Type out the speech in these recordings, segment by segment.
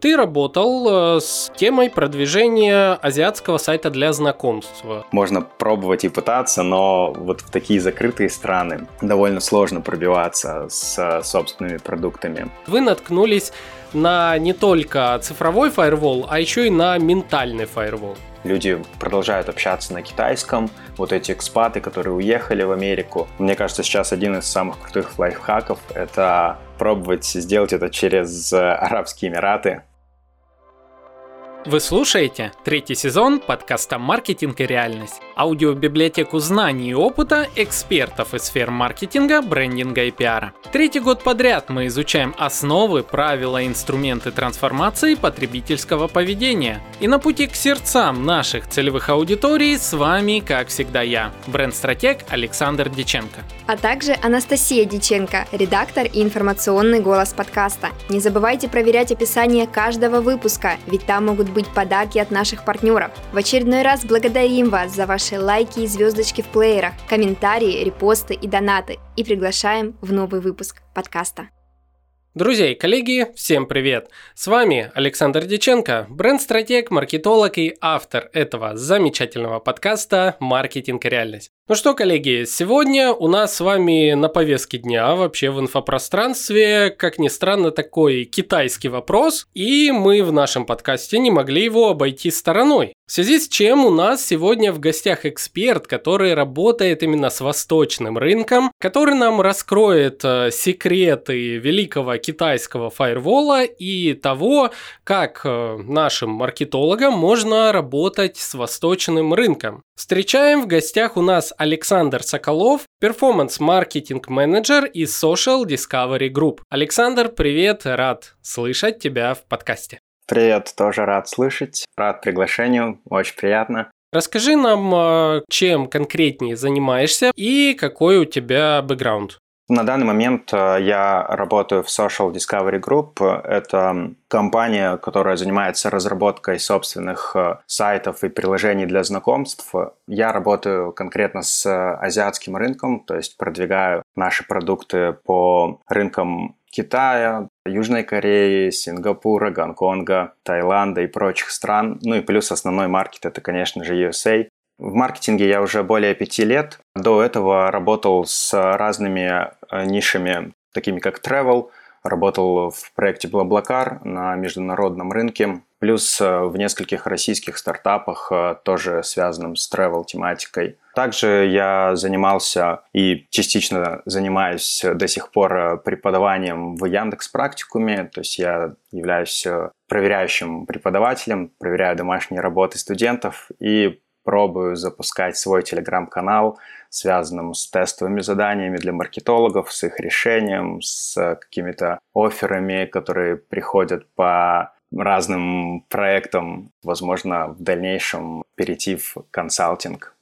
Ты работал э, с темой продвижения азиатского сайта для знакомства. Можно пробовать и пытаться, но вот в такие закрытые страны довольно сложно пробиваться с собственными продуктами. Вы наткнулись на не только цифровой фаервол, а еще и на ментальный фаервол. Люди продолжают общаться на китайском. Вот эти экспаты, которые уехали в Америку. Мне кажется, сейчас один из самых крутых лайфхаков — это пробовать сделать это через Арабские Эмираты. Вы слушаете третий сезон подкаста «Маркетинг и реальность» аудиобиблиотеку знаний и опыта экспертов из сфер маркетинга, брендинга и пиара. Третий год подряд мы изучаем основы, правила и инструменты трансформации потребительского поведения. И на пути к сердцам наших целевых аудиторий с вами, как всегда, я, бренд-стратег Александр Диченко. А также Анастасия Диченко, редактор и информационный голос подкаста. Не забывайте проверять описание каждого выпуска, ведь там могут быть подарки от наших партнеров. В очередной раз благодарим вас за ваш ваши лайки и звездочки в плеерах, комментарии, репосты и донаты и приглашаем в новый выпуск подкаста. Друзья и коллеги, всем привет! С вами Александр Диченко, бренд-стратег, маркетолог и автор этого замечательного подкаста «Маркетинг и реальность». Ну что, коллеги, сегодня у нас с вами на повестке дня вообще в инфопространстве, как ни странно, такой китайский вопрос, и мы в нашем подкасте не могли его обойти стороной. В связи с чем у нас сегодня в гостях эксперт, который работает именно с восточным рынком, который нам раскроет э, секреты великого китайского фаервола и того, как э, нашим маркетологам можно работать с восточным рынком. Встречаем в гостях у нас Александр Соколов, перформанс-маркетинг-менеджер из Social Discovery Group. Александр, привет, рад слышать тебя в подкасте. Привет, тоже рад слышать, рад приглашению, очень приятно. Расскажи нам, а, чем конкретнее занимаешься и какой у тебя бэкграунд. На данный момент э, я работаю в Social Discovery Group. Это компания, которая занимается разработкой собственных э, сайтов и приложений для знакомств. Я работаю конкретно с азиатским рынком, то есть продвигаю наши продукты по рынкам Китая, Южной Кореи, Сингапура, Гонконга, Таиланда и прочих стран. Ну и плюс основной маркет это, конечно же, USA. В маркетинге я уже более пяти лет. До этого работал с разными э, нишами, такими как travel, работал в проекте Blablacar на международном рынке, плюс э, в нескольких российских стартапах, э, тоже связанным с travel тематикой. Также я занимался и частично занимаюсь до сих пор преподаванием в Яндекс Практикуме, то есть я являюсь проверяющим преподавателем, проверяю домашние работы студентов и пробую запускать свой телеграм-канал, связанным с тестовыми заданиями для маркетологов, с их решением, с какими-то офферами, которые приходят по разным проектам, возможно, в дальнейшем перейти в консалтинг.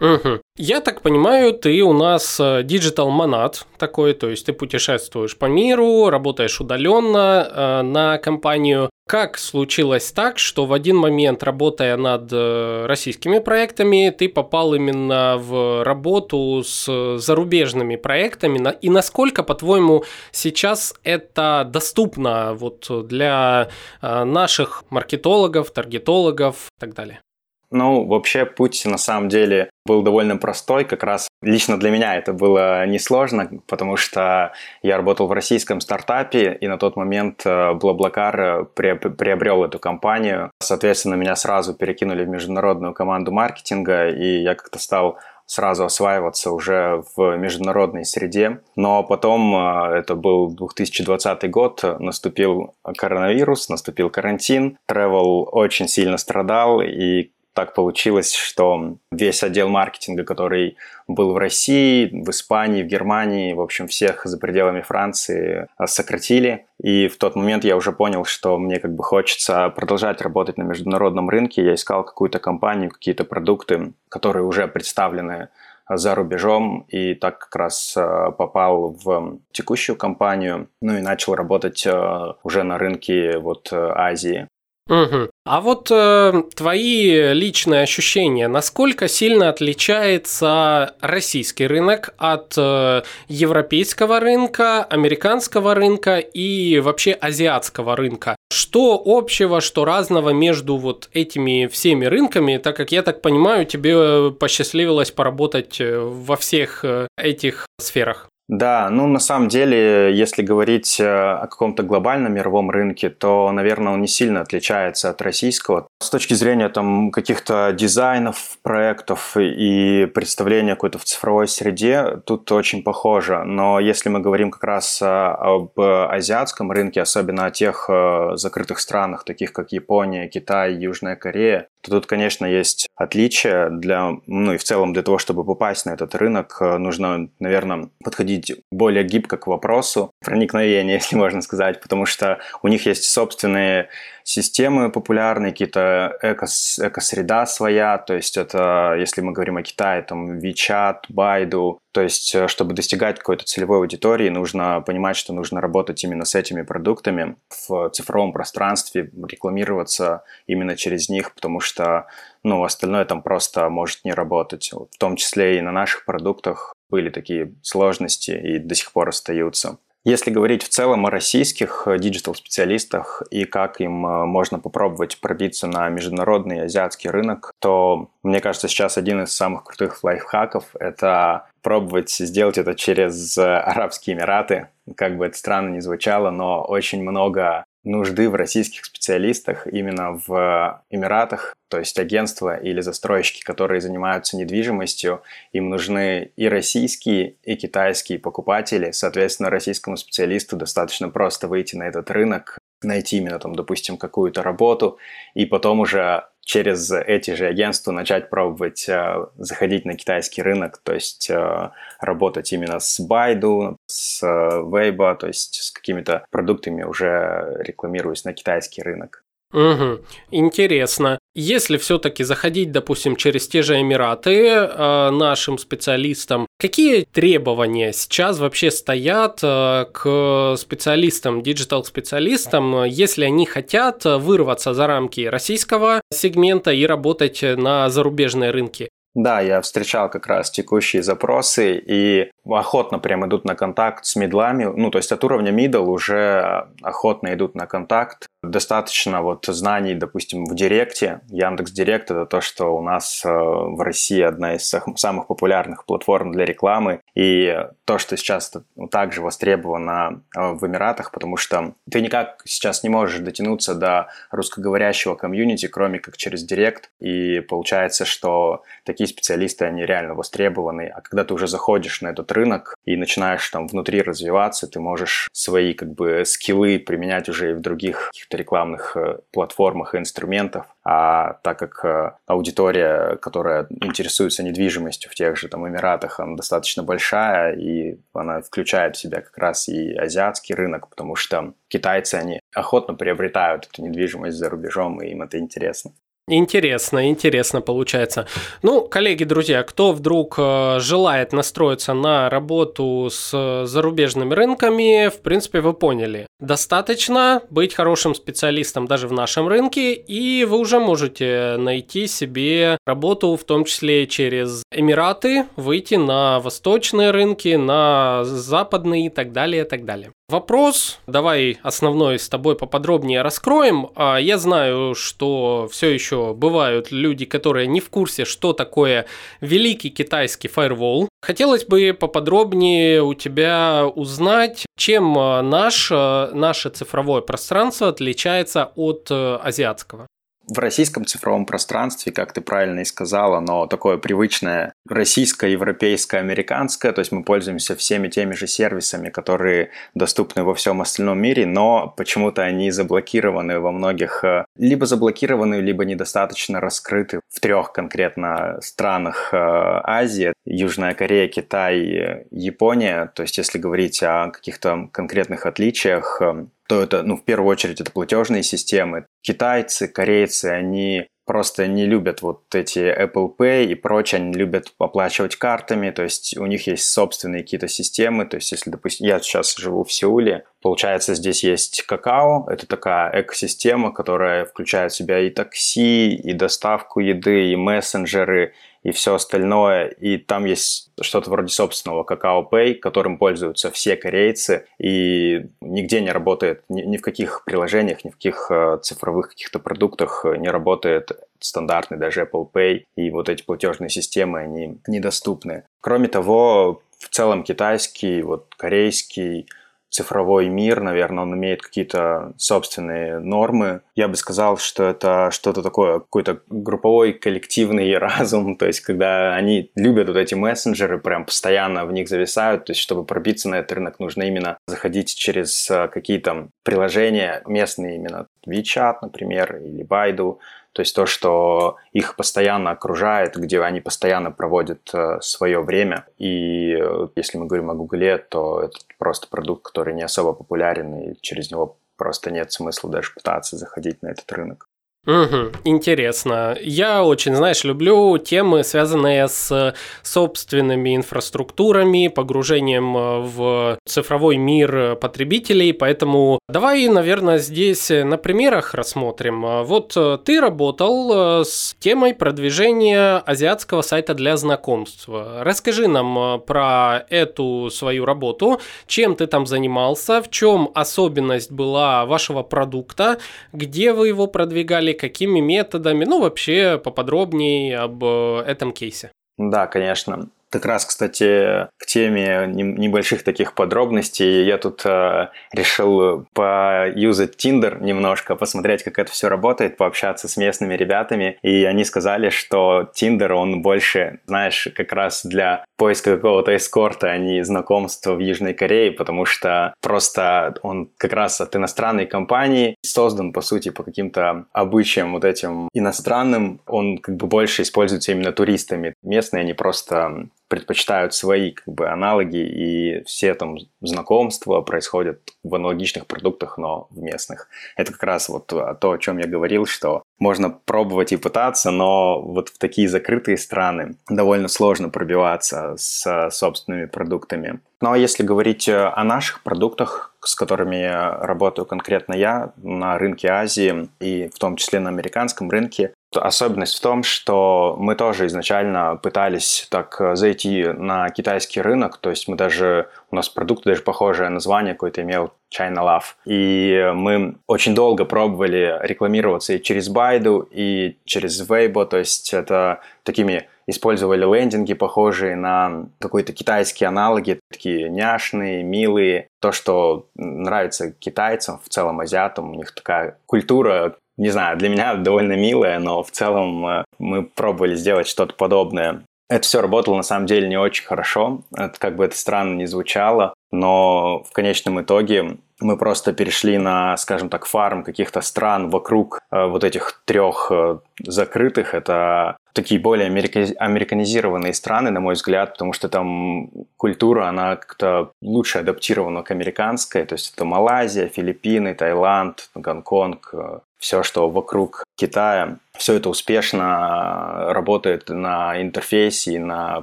Угу. Я так понимаю, ты у нас digital nomad такой, то есть ты путешествуешь по миру, работаешь удаленно э, на компанию. Как случилось так, что в один момент, работая над э, российскими проектами, ты попал именно в работу с зарубежными проектами? И насколько, по-твоему, сейчас это доступно вот для э, наших маркетологов, таргетологов и так далее? Ну, вообще путь на самом деле был довольно простой. Как раз лично для меня это было несложно, потому что я работал в российском стартапе, и на тот момент Блаблакар э, приобрел эту компанию. Соответственно, меня сразу перекинули в международную команду маркетинга, и я как-то стал сразу осваиваться уже в международной среде. Но потом, э, это был 2020 год, наступил коронавирус, наступил карантин, travel очень сильно страдал, и так получилось, что весь отдел маркетинга, который был в России, в Испании, в Германии, в общем, всех за пределами Франции сократили. И в тот момент я уже понял, что мне как бы хочется продолжать работать на международном рынке. Я искал какую-то компанию, какие-то продукты, которые уже представлены за рубежом и так как раз э, попал в текущую компанию, ну и начал работать э, уже на рынке вот э, Азии. Угу. А вот э, твои личные ощущения, насколько сильно отличается российский рынок от э, европейского рынка, американского рынка и вообще азиатского рынка? Что общего, что разного между вот этими всеми рынками, так как я так понимаю, тебе посчастливилось поработать э, во всех э, этих сферах? Да, ну на самом деле, если говорить э, о каком-то глобальном мировом рынке, то, наверное, он не сильно отличается от российского. С точки зрения там каких-то дизайнов, проектов и представления какой-то в цифровой среде, тут очень похоже. Но если мы говорим как раз э, об азиатском рынке, особенно о тех э, закрытых странах, таких как Япония, Китай, Южная Корея, то тут, конечно, есть отличия для, ну и в целом для того, чтобы попасть на этот рынок, нужно, наверное, подходить подходить более гибко к вопросу проникновения, если можно сказать, потому что у них есть собственные системы популярные, какие-то экос, экосреда своя, то есть это, если мы говорим о Китае, там WeChat, Baidu, то есть э, чтобы достигать какой-то целевой аудитории, нужно понимать, что нужно работать именно с этими продуктами в цифровом пространстве, рекламироваться именно через них, потому что ну, остальное там просто может не работать. В том числе и на наших продуктах были такие сложности и до сих пор остаются. Если говорить в целом о российских э, диджитал-специалистах и как им э, можно попробовать пробиться на международный азиатский рынок, то мне кажется, сейчас один из самых крутых лайфхаков – это пробовать сделать это через э, Арабские Эмираты. Как бы это странно ни звучало, но очень много нужды в российских специалистах именно в Эмиратах, то есть агентства или застройщики, которые занимаются недвижимостью, им нужны и российские, и китайские покупатели. Соответственно, российскому специалисту достаточно просто выйти на этот рынок, найти именно там, допустим, какую-то работу, и потом уже через эти же агентства начать пробовать э, заходить на китайский рынок, то есть э, работать именно с Baidu, с э, то есть с какими-то продуктами уже рекламируясь на китайский рынок. Угу. Интересно. Если все-таки заходить, допустим, через те же Эмираты э, нашим специалистам, какие требования сейчас вообще стоят э, к специалистам, digital-специалистам, если они хотят вырваться за рамки российского сегмента и работать на зарубежные рынки? Да, я встречал как раз текущие запросы и охотно прям идут на контакт с медлами. Ну, то есть от уровня middle уже охотно идут на контакт. Достаточно вот знаний, допустим, в Директе. Яндекс Директ – это то, что у нас э, в России одна из самых популярных платформ для рекламы. И то, что сейчас также востребовано э, в Эмиратах, потому что ты никак сейчас не можешь дотянуться до русскоговорящего комьюнити, кроме как через Директ. И получается, что такие специалисты, они реально востребованы. А когда ты уже заходишь на этот рынок и начинаешь там внутри развиваться, ты можешь свои как бы скиллы применять уже и в других каких-то рекламных э, платформах и инструментах. А так как э, аудитория, которая интересуется недвижимостью в тех же там Эмиратах, она достаточно большая, и она включает в себя как раз и азиатский рынок, потому что китайцы, они охотно приобретают эту недвижимость за рубежом, и им это интересно. Интересно, интересно получается. Ну, коллеги, друзья, кто вдруг э, желает настроиться на работу с зарубежными рынками, в принципе, вы поняли. Достаточно быть хорошим специалистом даже в нашем рынке, и вы уже можете найти себе работу, в том числе через Эмираты, выйти на восточные рынки, на западные и так далее, и так далее. Вопрос, давай основной с тобой поподробнее раскроем. А, я знаю, что все еще бывают люди, которые не в курсе, что такое великий китайский фаервол. Хотелось бы поподробнее у тебя узнать, чем наш, наше цифровое пространство отличается от э, азиатского в российском цифровом пространстве, как ты правильно и сказал, оно такое привычное российское, европейское, американское, то есть мы пользуемся всеми теми же сервисами, которые доступны во всем остальном мире, но почему-то они заблокированы во многих, э, либо заблокированы, либо недостаточно раскрыты в трех конкретно странах э, Азии, Южная Корея, Китай, Япония, то есть если говорить о каких-то конкретных отличиях, э, то это, ну, в первую очередь, это платежные системы. Китайцы, корейцы, они просто не любят вот эти Apple Pay и прочее, они любят оплачивать картами, то есть у них есть собственные какие-то системы, то есть если, допустим, я сейчас живу в Сеуле, Получается, здесь есть какао, это такая экосистема, которая включает в себя и такси, и доставку еды, и мессенджеры, и все остальное. И там есть что-то вроде собственного Какао Pay, которым пользуются все корейцы, и нигде не работает, ни, ни в каких приложениях, ни в каких э, цифровых каких-то продуктах не работает стандартный даже Apple Pay, и вот эти платежные системы, они недоступны. Кроме того, в целом китайский, вот корейский, цифровой мир, наверное, он имеет какие-то собственные нормы. Я бы сказал, что это что-то такое, какой-то групповой коллективный разум, то есть когда они любят вот эти мессенджеры, прям постоянно в них зависают, то есть чтобы пробиться на этот рынок, нужно именно заходить через э, какие-то приложения местные именно, WeChat, например, или Baidu, то есть то, что их постоянно окружает, где они постоянно проводят э, свое время. И э, если мы говорим о Гугле, то это просто продукт, который не особо популярен, и через него просто нет смысла даже пытаться заходить на этот рынок. Угу, интересно. Я очень, знаешь, люблю темы, связанные с собственными инфраструктурами, погружением э, в цифровой мир потребителей, поэтому давай, наверное, здесь на примерах рассмотрим. Вот э, ты работал э, с темой продвижения азиатского сайта для знакомств. Расскажи нам про эту свою работу, чем ты там занимался, в чем особенность была вашего продукта, где вы его продвигали, какими методами, ну вообще поподробнее об э, этом кейсе. Да, конечно. Как раз, кстати, к теме небольших таких подробностей я тут э, решил поюзать Tinder немножко, посмотреть, как это все работает, пообщаться с местными ребятами. И они сказали, что Tinder, он больше, знаешь, как раз для поиска какого-то эскорта, а не знакомства в Южной Корее, потому что просто он как раз от иностранной компании создан, по сути, по каким-то обычаям вот этим иностранным. Он как бы больше используется именно туристами. Местные, они просто предпочитают свои как бы аналоги, и все там знакомства происходят в аналогичных продуктах, но в местных. Это как раз вот то, о чем я говорил, что можно пробовать и пытаться, но вот в такие закрытые страны довольно сложно пробиваться с собственными продуктами. Ну а если говорить о наших продуктах, с которыми работаю конкретно я на рынке Азии и в том числе на американском рынке, Особенность в том, что мы тоже изначально пытались так э, зайти на китайский рынок, то есть мы даже, у нас продукт даже похожее название какое-то имел China Love. И мы очень долго пробовали рекламироваться и через Baidu, и через Weibo, то есть это такими использовали лендинги, похожие на какие-то китайские аналоги, такие няшные, милые. То, что нравится китайцам, в целом азиатам, у них такая культура не знаю, для меня довольно милая, но в целом э, мы пробовали сделать что-то подобное. Это все работало на самом деле не очень хорошо, это, как бы это странно не звучало, но в конечном итоге мы просто перешли на, скажем так, фарм каких-то стран вокруг э, вот этих трех э, закрытых. Это такие более американизированные страны, на мой взгляд, потому что там культура, она как-то лучше адаптирована к американской. То есть это Малайзия, Филиппины, Таиланд, Гонконг, все, что вокруг Китая, все это успешно работает на интерфейсе и на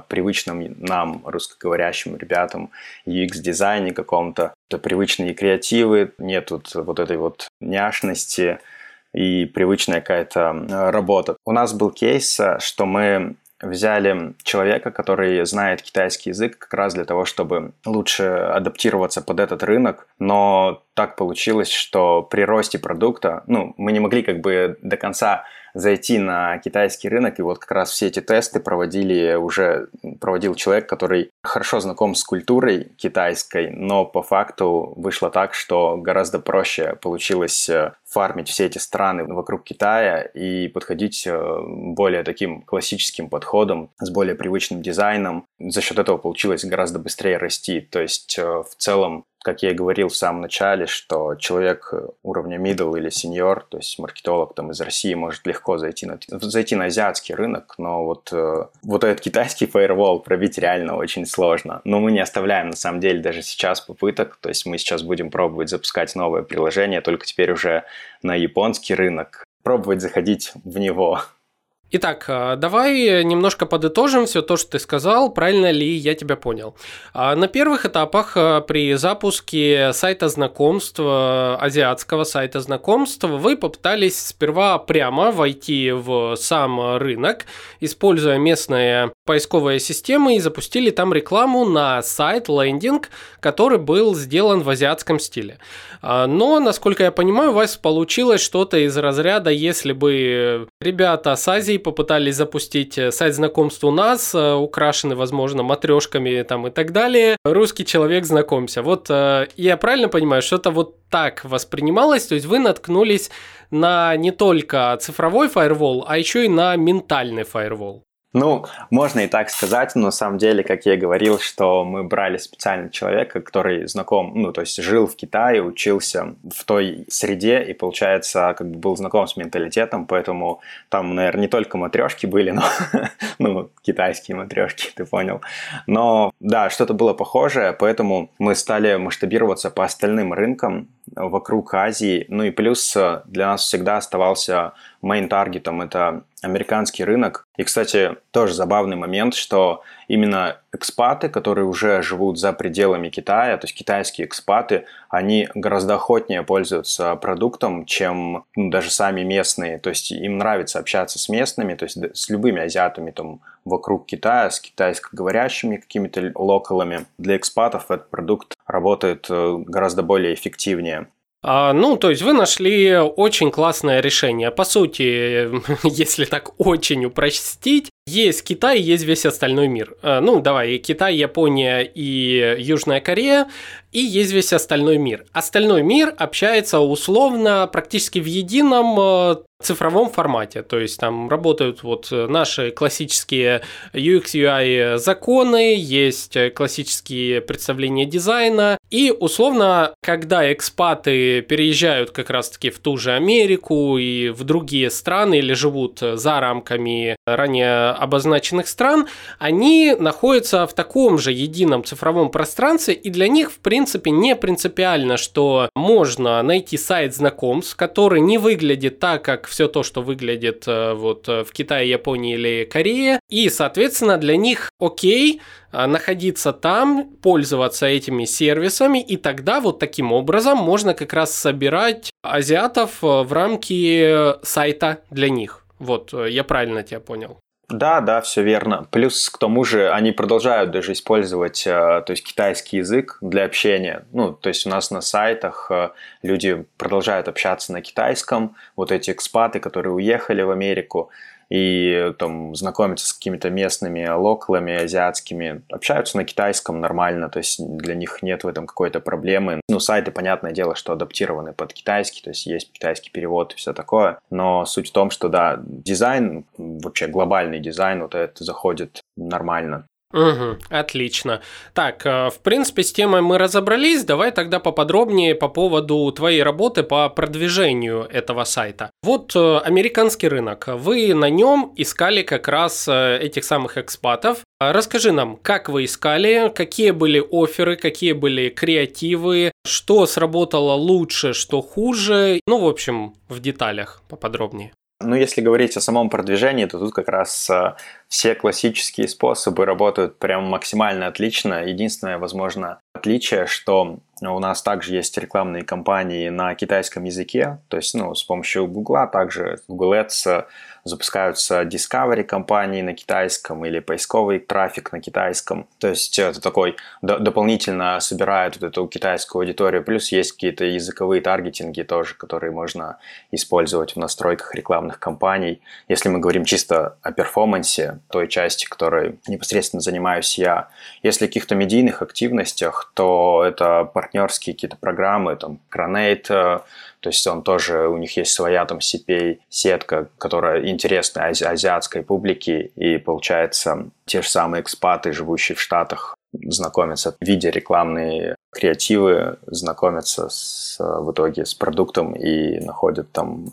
привычном нам, русскоговорящим ребятам, UX-дизайне каком-то. Это привычные креативы, нет вот, вот этой вот няшности и привычная какая-то э, работа. У нас был кейс, что мы взяли человека, который знает китайский язык как раз для того, чтобы лучше адаптироваться под этот рынок, но так получилось, что при росте продукта, ну, мы не могли как бы до конца зайти на китайский рынок, и вот как раз все эти тесты проводили уже, проводил человек, который хорошо знаком с культурой китайской, но по факту вышло так, что гораздо проще получилось э, фармить все эти страны вокруг Китая и подходить э, более таким классическим подходом, с более привычным дизайном. За счет этого получилось гораздо быстрее расти. То есть э, в целом как я и говорил в самом начале, что человек уровня middle или senior, то есть маркетолог там из России может легко зайти на, зайти на азиатский рынок, но вот, э, вот этот китайский firewall пробить реально очень сложно. Но мы не оставляем на самом деле даже сейчас попыток, то есть мы сейчас будем пробовать запускать новое приложение, только теперь уже на японский рынок, пробовать заходить в него. Итак, э, давай немножко подытожим все то, что ты сказал, правильно ли я тебя понял. А, на первых этапах э, при запуске сайта знакомств, азиатского сайта знакомств, вы попытались сперва прямо войти в сам рынок, используя местные поисковые системы и запустили там рекламу на сайт, лендинг, который был сделан в азиатском стиле. А, но, насколько я понимаю, у вас получилось что-то из разряда, если бы ребята с Азии попытались запустить э, сайт знакомств у нас, э, украшенный, возможно, матрешками там и так далее, русский человек знакомься. Вот э, я правильно понимаю, что-то вот так воспринималось, то есть вы наткнулись на не только цифровой фаервол, а еще и на ментальный фаервол. Ну, можно и так сказать, но на самом деле, как я и говорил, что мы брали специально человека, который знаком, ну, то есть жил в Китае, учился в той среде и, получается, как бы был знаком с менталитетом, поэтому там, наверное, не только матрешки были, но, ну, китайские матрешки, ты понял. Но, да, что-то было похожее, поэтому мы стали масштабироваться по остальным рынкам вокруг Азии, ну и плюс для нас всегда оставался main-таргетом это американский рынок. И, кстати, тоже забавный момент, что именно экспаты, которые уже живут за пределами Китая, то есть китайские экспаты, они гораздо охотнее пользуются продуктом, чем ну, даже сами местные. То есть им нравится общаться с местными, то есть с любыми азиатами там вокруг Китая, с китайскоговорящими какими-то локалами. Для экспатов этот продукт работает э, гораздо более эффективнее. А, ну, то есть вы нашли очень классное решение. По сути, если так очень упростить, есть Китай, есть весь остальной мир. А, ну, давай, Китай, Япония и Южная Корея, и есть весь остальной мир. Остальной мир общается условно практически в едином э, цифровом формате, то есть там работают вот наши классические UX UI законы, есть классические представления дизайна, и условно, когда экспаты переезжают как раз-таки в ту же Америку и в другие страны или живут за рамками ранее обозначенных стран, они находятся в таком же едином цифровом пространстве, и для них, в принципе, не принципиально, что можно найти сайт знакомств, который не выглядит так, как все то, что выглядит э, вот в Китае, Японии или Корее, и, соответственно, для них окей, э, находиться там, пользоваться этими сервисами, и тогда вот таким образом можно как раз собирать азиатов э, в рамки сайта для них. Вот, я правильно тебя понял. Да, да, все верно. Плюс к тому же они продолжают даже использовать э, то есть китайский язык для общения. Ну, то есть у нас на сайтах э, люди продолжают общаться на китайском. Вот эти экспаты, которые уехали в Америку, и там знакомятся с какими-то местными локалами азиатскими, общаются на китайском нормально, то есть для них нет в этом какой-то проблемы. Ну, сайты, понятное дело, что адаптированы под китайский, то есть есть китайский перевод и все такое, но суть в том, что, да, дизайн, вообще глобальный дизайн, вот это заходит нормально. Угу, отлично. Так, э, в принципе, с темой мы разобрались. Давай тогда поподробнее по поводу твоей работы по продвижению этого сайта. Вот э, американский рынок. Вы на нем искали как раз э, этих самых экспатов. Расскажи нам, как вы искали, какие были оферы, какие были креативы, что сработало лучше, что хуже. Ну, в общем, в деталях поподробнее. Ну, если говорить о самом продвижении, то тут как раз э, все классические способы работают прям максимально отлично. Единственное, возможно, отличие, что у нас также есть рекламные кампании на китайском языке, то есть ну, с помощью Google, также Google Ads запускаются Discovery компании на китайском или поисковый трафик на китайском. То есть это такой дополнительно собирает вот эту китайскую аудиторию. Плюс есть какие-то языковые таргетинги тоже, которые можно использовать в настройках рекламных кампаний. Если мы говорим чисто о перформансе, той части, которой непосредственно занимаюсь я. Если о каких-то медийных активностях, то это партнерские какие-то программы, там, Granate, э, то есть он тоже, у них есть своя там CPA-сетка, которая интересна ази- азиатской публике, и получается те же самые экспаты, живущие в Штатах, знакомятся, видя рекламные креативы, знакомятся с, в итоге с продуктом и находят там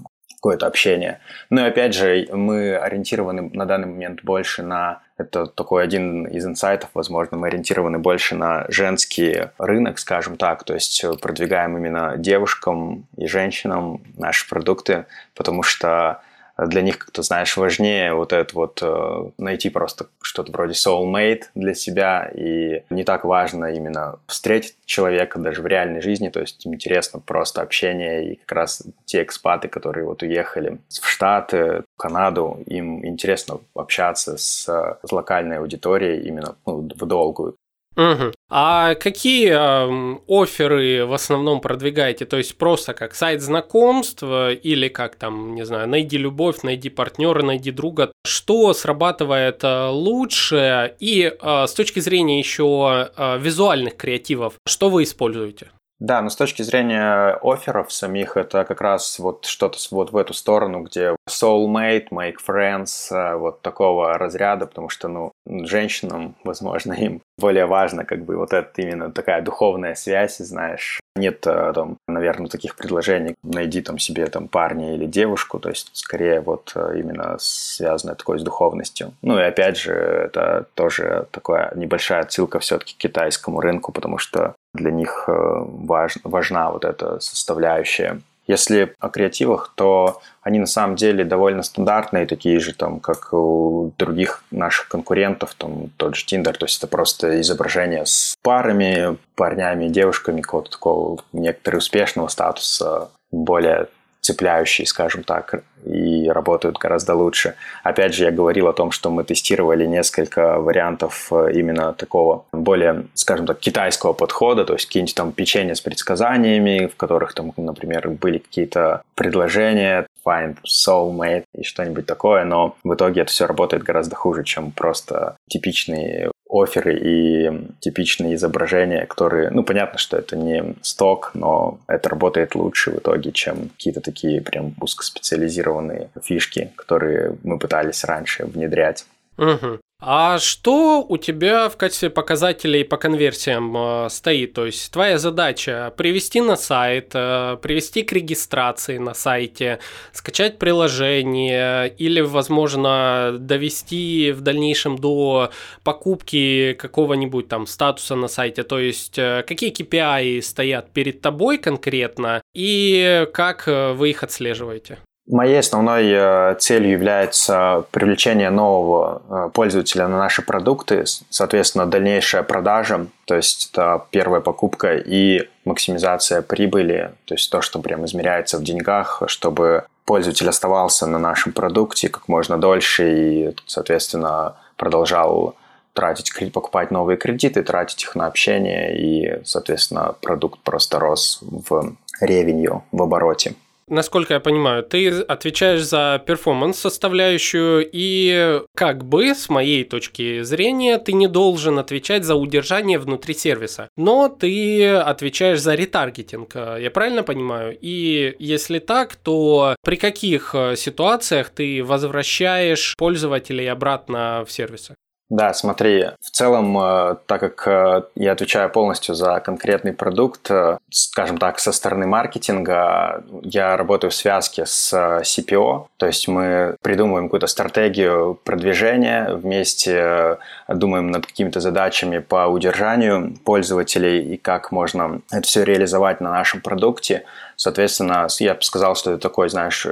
какое-то общение. Ну и опять же, мы ориентированы на данный момент больше на... Это такой один из инсайтов, возможно, мы ориентированы больше на женский рынок, скажем так, то есть продвигаем именно девушкам и женщинам наши продукты, потому что для них как-то, знаешь, важнее вот это вот э, найти просто что-то вроде soulmate для себя, и не так важно именно встретить человека даже в реальной жизни, то есть им интересно просто общение, и как раз те экспаты, которые вот уехали в Штаты, в Канаду, им интересно общаться с, с локальной аудиторией именно ну, в долгую. Угу. А какие э, оферы в основном продвигаете? То есть просто как сайт знакомств или как там, не знаю, найди любовь, найди партнера, найди друга. Что срабатывает э, лучше? И э, с точки зрения еще э, визуальных креативов, что вы используете? Да, но с точки зрения офферов самих, это как раз вот что-то вот в эту сторону, где soulmate, make friends, э, вот такого разряда, потому что, ну, женщинам, возможно, им более важно как бы вот это именно такая духовная связь, знаешь. Нет э, там, наверное, таких предложений, найди там себе там парня или девушку, то есть скорее вот э, именно связанное такое с духовностью. Ну и опять же, это тоже такая небольшая отсылка все-таки к китайскому рынку, потому что для них э, важ, важна вот эта составляющая. Если о креативах, то они на самом деле довольно стандартные, такие же, там, как у других наших конкурентов, там, тот же Tinder, то есть это просто изображение с парами, парнями, девушками, какого-то такого некоторого успешного статуса, более цепляющие, скажем так, и работают гораздо лучше. Опять же, я говорил о том, что мы тестировали несколько вариантов э, именно такого более, скажем так, китайского подхода, то есть какие-нибудь там печенья с предсказаниями, в которых там, например, были какие-то предложения, find soulmate и что-нибудь такое, но в итоге это все работает гораздо хуже, чем просто типичные оферы и типичные изображения, которые, ну, понятно, что это не сток, но это работает лучше в итоге, чем какие-то такие прям узкоспециализированные фишки, которые мы пытались раньше внедрять. Угу. А что у тебя в качестве показателей по конверсиям э, стоит? То есть твоя задача привести на сайт, э, привести к регистрации на сайте, скачать приложение или, возможно, довести в дальнейшем до покупки какого-нибудь там статуса на сайте. То есть э, какие KPI стоят перед тобой конкретно и как вы их отслеживаете? Моей основной э, целью является привлечение нового э, пользователя на наши продукты, соответственно, дальнейшая продажа, то есть это первая покупка и максимизация прибыли, то есть то, что прям измеряется в деньгах, чтобы пользователь оставался на нашем продукте как можно дольше и, соответственно, продолжал тратить, покупать новые кредиты, тратить их на общение, и, соответственно, продукт просто рос в ревенью, в обороте. Насколько я понимаю, ты отвечаешь за перформанс составляющую, и как бы, с моей точки зрения, ты не должен отвечать за удержание внутри сервиса. Но ты отвечаешь за ретаргетинг, я правильно понимаю? И если так, то при каких ситуациях ты возвращаешь пользователей обратно в сервисы? Да, смотри, в целом, э, так как э, я отвечаю полностью за конкретный продукт, э, скажем так, со стороны маркетинга, я работаю в связке с CPO, то есть мы придумываем какую-то стратегию продвижения, вместе думаем над какими-то задачами по удержанию пользователей и как можно это все реализовать на нашем продукте. Соответственно, я бы сказал, что это такой, знаешь,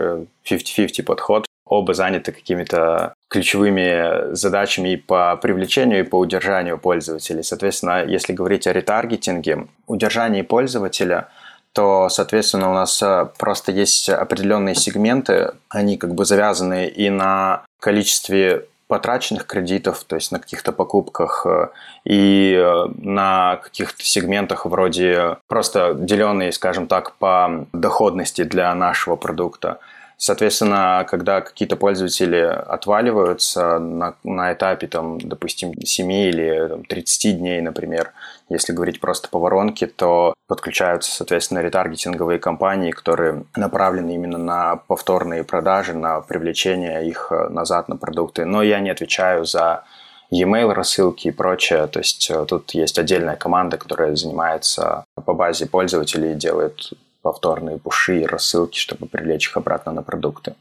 50-50 подход оба заняты какими-то ключевыми задачами и по привлечению, и по удержанию пользователей. Соответственно, если говорить о ретаргетинге, удержании пользователя, то, соответственно, у нас э, просто есть определенные сегменты, они как бы завязаны и на количестве потраченных кредитов, то есть на каких-то покупках э, и э, на каких-то сегментах вроде просто деленные, скажем так, по доходности для нашего продукта. Соответственно, когда какие-то пользователи отваливаются на, на этапе, там, допустим, 7 или там, 30 дней, например, если говорить просто по воронке, то подключаются, соответственно, ретаргетинговые компании, которые направлены именно на повторные продажи, на привлечение их э, назад на продукты. Но я не отвечаю за e-mail рассылки и прочее. То есть э, тут есть отдельная команда, которая занимается по базе пользователей и делает повторные пуши и рассылки, чтобы привлечь их обратно на продукты.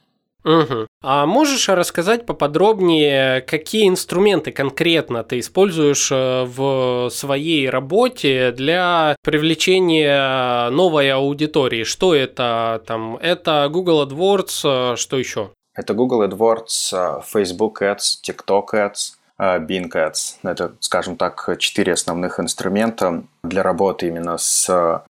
Угу. А можешь рассказать поподробнее, какие инструменты конкретно ты используешь э, в своей работе для привлечения новой аудитории? Что это там? Это Google AdWords, э, что еще? Это Google AdWords, Facebook Ads, TikTok Ads, Bing Ads. Это, скажем так, четыре основных инструмента для работы именно с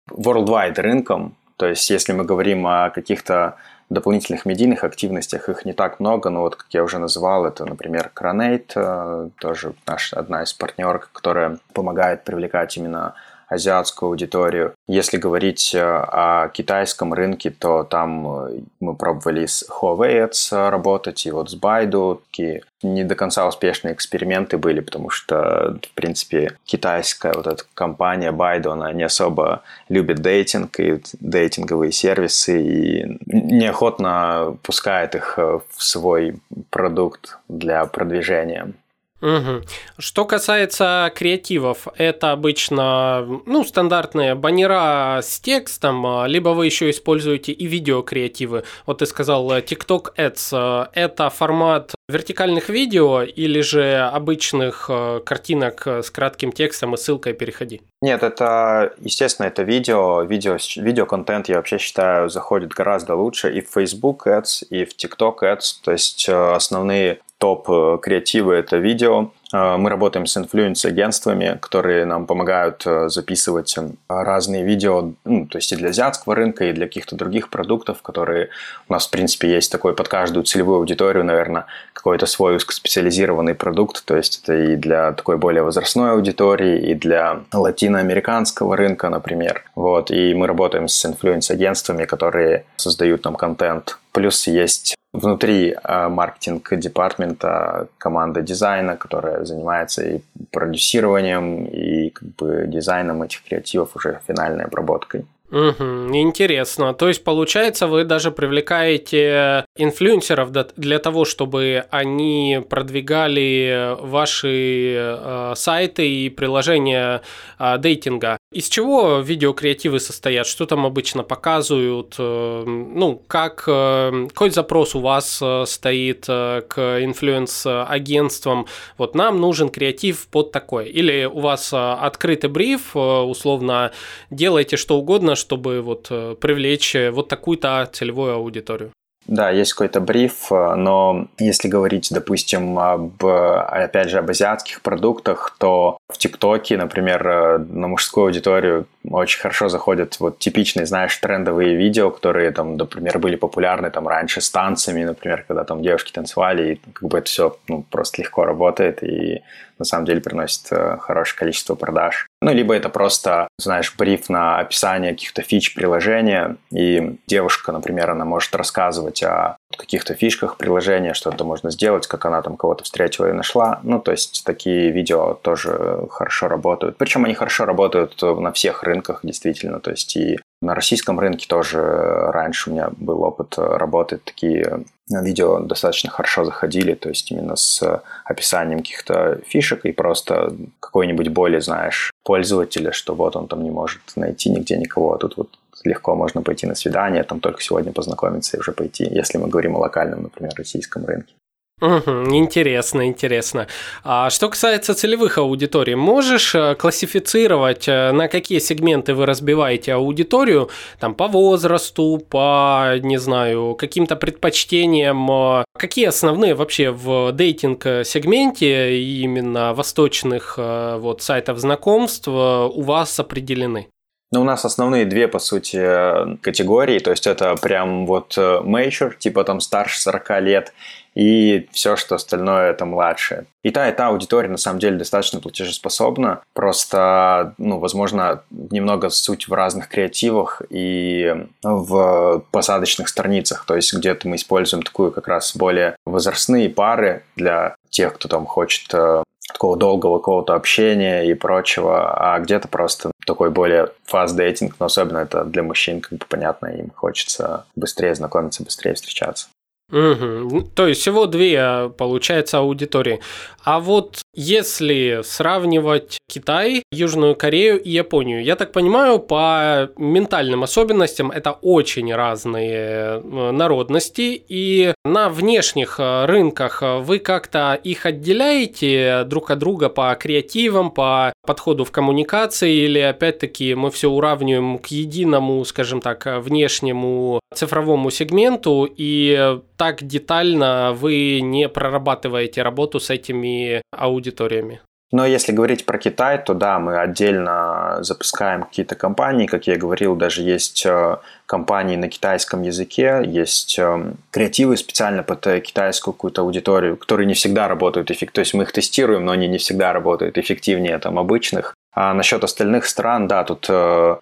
worldwide рынком. То есть, если мы говорим о каких-то дополнительных медийных активностях, их не так много, но вот, как я уже называл, это, например, Cronate, тоже наша одна из партнерок, которая помогает привлекать именно азиатскую аудиторию. Если говорить э, о китайском рынке, то там э, мы пробовали с Huawei работать, и вот с Baidu. Такие не до конца успешные эксперименты были, потому что, в принципе, китайская вот эта компания Baidu, она не особо любит дейтинг и дейтинговые сервисы, и неохотно пускает их э, в свой продукт для продвижения. Угу. Что касается креативов, это обычно ну, стандартные баннера с текстом, а, либо вы еще используете и видеокреативы. Вот ты сказал э, TikTok Ads. Э, это формат вертикальных видео или же обычных э, картинок с кратким текстом и ссылкой «Переходи»? Нет, это, естественно, это видео. видео. Видеоконтент, я вообще считаю, заходит гораздо лучше и в Facebook Ads, и в TikTok Ads. То есть основные топ э, креативы – это видео. Э, мы работаем с инфлюенс-агентствами, которые нам помогают э, записывать разные видео, ну, то есть и для азиатского рынка, и для каких-то других продуктов, которые у нас, в принципе, есть такой под каждую целевую аудиторию, наверное, какой-то свой узкоспециализированный продукт, то есть это и для такой более возрастной аудитории, и для латиноамериканского рынка, например. Вот, и мы работаем с инфлюенс-агентствами, которые создают нам контент. Плюс есть внутри а, маркетинг-департмента команда дизайна, которая занимается и продюсированием, и как бы дизайном этих креативов, уже финальной обработкой. Угу, интересно. То есть, получается, вы даже привлекаете инфлюенсеров для того, чтобы они продвигали ваши э, сайты и приложения э, дейтинга. Из чего видеокреативы состоят? Что там обычно показывают? Э, ну, как, э, какой запрос у вас э, стоит к инфлюенс-агентствам? Вот нам нужен креатив под такой. Или у вас открытый бриф, условно, делайте что угодно, чтобы вот привлечь вот такую-то целевую аудиторию? Да, есть какой-то бриф, э, но если говорить, допустим, об, опять же, об азиатских продуктах, то в ТикТоке, например, э, на мужскую аудиторию очень хорошо заходят вот типичные, знаешь, трендовые видео, которые там, например, были популярны там раньше с танцами, например, когда там девушки танцевали, и как бы это все ну, просто легко работает и на самом деле приносит э, хорошее количество продаж. Ну, либо это просто, знаешь, бриф на описание каких-то фич приложения, и девушка, например, она может рассказывать о каких-то фишках приложения, что это можно сделать, как она там кого-то встретила и нашла. Ну, то есть такие видео тоже хорошо работают. Причем они хорошо работают на всех рынках, действительно. То есть и на российском рынке тоже раньше у меня был опыт работы, такие видео достаточно хорошо заходили, то есть именно с описанием каких-то фишек и просто какой-нибудь боли, знаешь, пользователя, что вот он там не может найти нигде никого, а тут вот легко можно пойти на свидание, там только сегодня познакомиться и уже пойти, если мы говорим о локальном, например, российском рынке. Угу, интересно, интересно. А что касается целевых аудиторий, можешь э, классифицировать, э, на какие сегменты вы разбиваете аудиторию, там по возрасту, по, не знаю, каким-то предпочтениям, э, какие основные вообще в дейтинг-сегменте именно восточных вот сайтов знакомств у вас определены? Ну, у нас основные две, по сути, категории, то есть это прям вот major, типа там старше 40 лет, и все, что остальное это младшее. И та, и та аудитория на самом деле достаточно платежеспособна, просто, ну, возможно, немного суть в разных креативах и в посадочных страницах, то есть где-то мы используем такую как раз более возрастные пары для тех, кто там хочет э, такого долгого какого-то общения и прочего, а где-то просто такой более фаст дейтинг, но особенно это для мужчин, как бы понятно, им хочется быстрее знакомиться, быстрее встречаться. Угу. То есть всего две, получается, аудитории. А вот если сравнивать Китай, Южную Корею и Японию, я так понимаю, по ментальным особенностям это очень разные э, народности, и на внешних э, рынках вы как-то их отделяете друг от друга по креативам, по подходу в коммуникации, или опять-таки мы все уравниваем к единому, скажем так, внешнему цифровому сегменту, и так детально вы не прорабатываете работу с этими аудиториями? Но если говорить про Китай, то да, мы отдельно запускаем какие-то компании. Как я говорил, даже есть э, компании на китайском языке, есть э, креативы специально под э, китайскую какую-то аудиторию, которые не всегда работают эффективно. То есть мы их тестируем, но они не всегда работают эффективнее там обычных. А насчет остальных стран, да, тут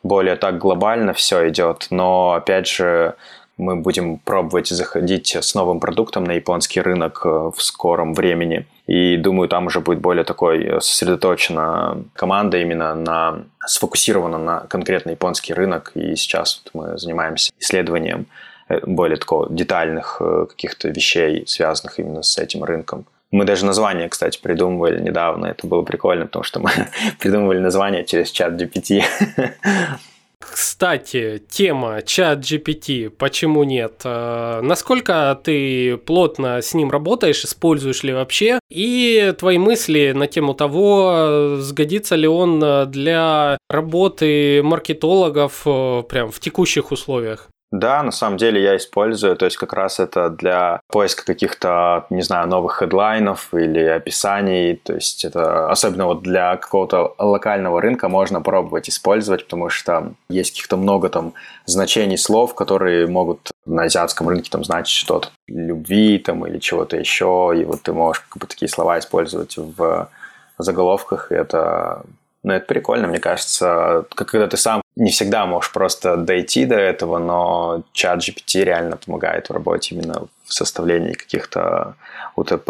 более так глобально все идет, но опять же мы будем пробовать заходить с новым продуктом на японский рынок в скором времени – и думаю, там уже будет более такой э, сосредоточена команда именно на сфокусирована на конкретно японский рынок. И сейчас вот мы занимаемся исследованием э, более такого детальных э, каких-то вещей, связанных именно с этим рынком. Мы даже название, кстати, придумывали недавно. Это было прикольно, потому что мы придумывали название через чат GPT. Кстати, тема чат GPT, почему нет? Э, насколько ты плотно с ним работаешь, используешь ли вообще? И твои мысли на тему того, сгодится ли он для работы маркетологов э, прям в текущих условиях? Да, на самом деле я использую, то есть как раз это для поиска каких-то, не знаю, новых хедлайнов или описаний, то есть это особенно вот для какого-то локального рынка можно пробовать использовать, потому что есть каких-то много там значений слов, которые могут на азиатском рынке там значить что-то любви там или чего-то еще, и вот ты можешь как бы такие слова использовать в заголовках, и это ну, это прикольно, мне кажется, когда ты сам не всегда можешь просто дойти до этого, но чат GPT реально помогает в работе именно в составлении каких-то УТП.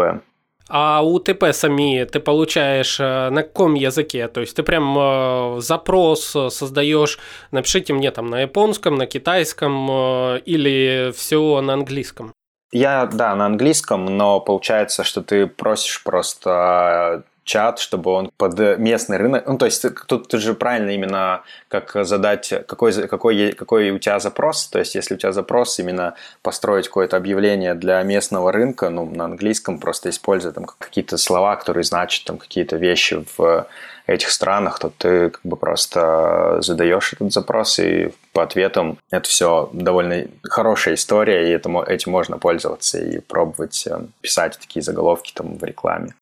А УТП сами ты получаешь э, на каком языке? То есть ты прям э, запрос создаешь, напишите мне там на японском, на китайском э, или все на английском? Я, да, на английском, но получается, что ты просишь просто чат, чтобы он под местный рынок... Ну, то есть тут, тут же правильно именно как задать, какой, какой, какой у тебя запрос. То есть если у тебя запрос именно построить какое-то объявление для местного рынка, ну, на английском просто используя там какие-то слова, которые значат там какие-то вещи в этих странах, то ты как бы просто задаешь этот запрос, и по ответам это все довольно хорошая история, и этому, этим можно пользоваться и пробовать э, писать такие заголовки там в рекламе.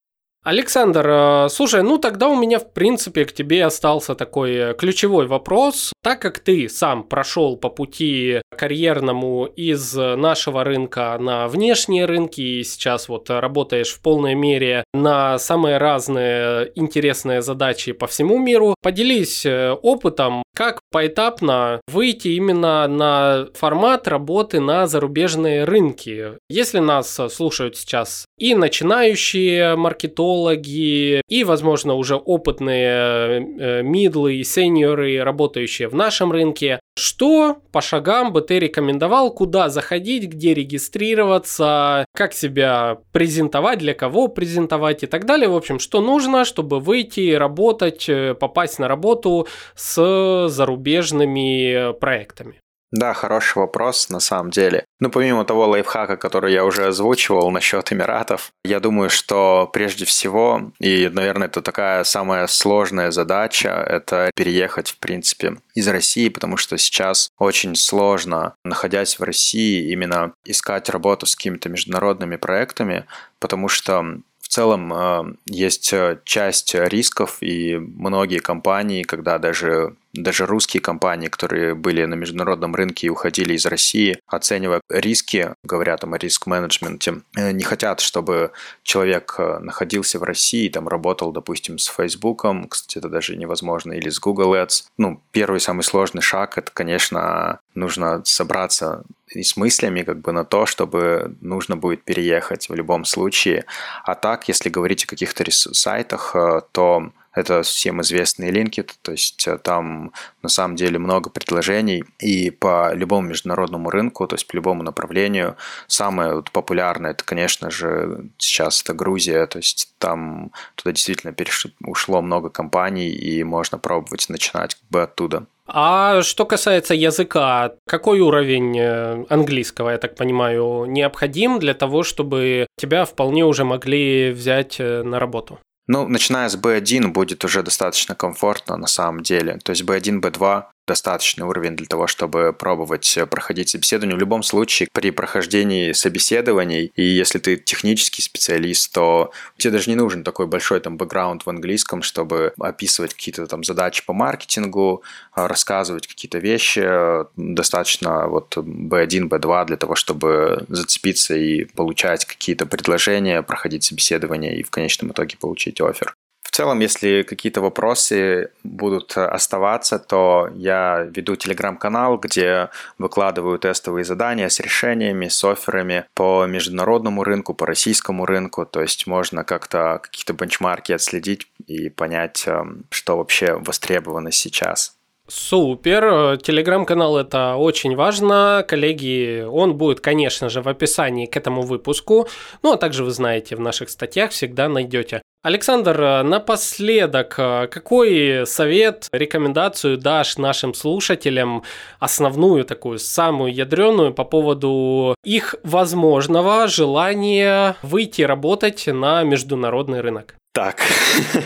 Александр, э, слушай, ну тогда у меня в принципе к тебе остался такой э, ключевой вопрос. Так как ты сам прошел по пути карьерному из нашего рынка на внешние рынки и сейчас вот работаешь в полной мере на самые разные интересные задачи по всему миру, поделись э, опытом, как поэтапно выйти именно на формат работы на зарубежные рынки. Если нас слушают сейчас и начинающие маркетологи, и, возможно, уже опытные э, мидлы и сеньоры, работающие в нашем рынке. Что по шагам бы ты рекомендовал, куда заходить, где регистрироваться, как себя презентовать, для кого презентовать и так далее. В общем, что нужно, чтобы выйти, работать, э, попасть на работу с зарубежными проектами? Да, хороший вопрос на самом деле. Ну, помимо того лайфхака, который я уже озвучивал насчет Эмиратов, я думаю, что прежде всего, и, наверное, это такая самая сложная задача, это переехать, в принципе, из России, потому что сейчас очень сложно, находясь в России, именно искать работу с какими-то международными проектами, потому что в целом э, есть часть рисков, и многие компании, когда даже даже русские компании, которые были на международном рынке и уходили из России, оценивая риски, говорят там о риск-менеджменте, э, не хотят, чтобы человек э, находился в России, там работал, допустим, с Facebook, кстати, это даже невозможно, или с Google Ads. Ну, первый самый сложный шаг, это, конечно, нужно собраться и с мыслями как бы на то, чтобы нужно будет переехать в любом случае. А так, если говорить о каких-то сайтах, э, то это всем известные линки, то есть э, там на самом деле много предложений и по любому международному рынку, то есть по любому направлению. Самое вот популярное, это, конечно же, сейчас это Грузия, то есть там туда действительно перешло, ушло много компаний и можно пробовать начинать как бы оттуда. А что касается языка, какой уровень э, английского, я так понимаю, необходим для того, чтобы тебя вполне уже могли взять э, на работу? Ну, начиная с B1 будет уже достаточно комфортно на самом деле. То есть B1, B2 достаточный уровень для того, чтобы пробовать проходить собеседование. В любом случае, при прохождении собеседований, и если ты технический специалист, то тебе даже не нужен такой большой там бэкграунд в английском, чтобы описывать какие-то там задачи по маркетингу, рассказывать какие-то вещи. Достаточно вот B1, B2 для того, чтобы зацепиться и получать какие-то предложения, проходить собеседование и в конечном итоге получить офер. Целом, если какие-то вопросы будут оставаться, то я веду телеграм-канал, где выкладываю тестовые задания с решениями, с офферами по международному рынку, по российскому рынку. То есть можно как-то какие-то бенчмарки отследить и понять, эм, что вообще востребовано сейчас. Супер. Телеграм-канал это очень важно. Коллеги, он будет, конечно же, в описании к этому выпуску. Ну, а также вы знаете, в наших статьях всегда найдете. Александр, напоследок, какой совет, рекомендацию дашь нашим слушателям, основную такую, самую ядреную по поводу их возможного желания выйти работать на международный рынок? Так,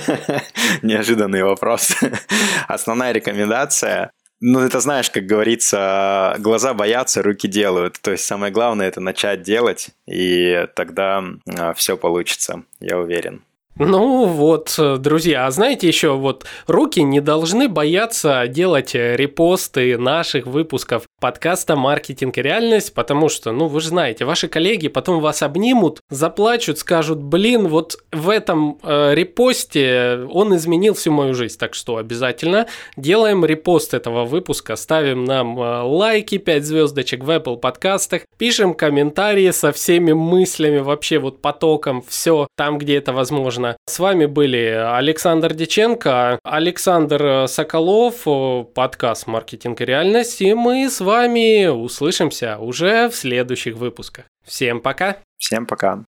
неожиданный вопрос. Основная рекомендация ну, это знаешь, как говорится, глаза боятся, руки делают. То есть самое главное это начать делать, и тогда а, все получится, я уверен. Ну вот, друзья, а знаете еще, вот руки не должны бояться делать репосты наших выпусков подкаста «Маркетинг и реальность», потому что, ну вы же знаете, ваши коллеги потом вас обнимут, заплачут, скажут, блин, вот в этом э, репосте он изменил всю мою жизнь, так что обязательно делаем репост этого выпуска, ставим нам э, лайки, 5 звездочек в Apple подкастах, пишем комментарии со всеми мыслями, вообще вот потоком, все там, где это возможно с вами были Александр Диченко, Александр Соколов, подкаст «Маркетинг и реальность», и мы с вами услышимся уже в следующих выпусках. Всем пока! Всем пока!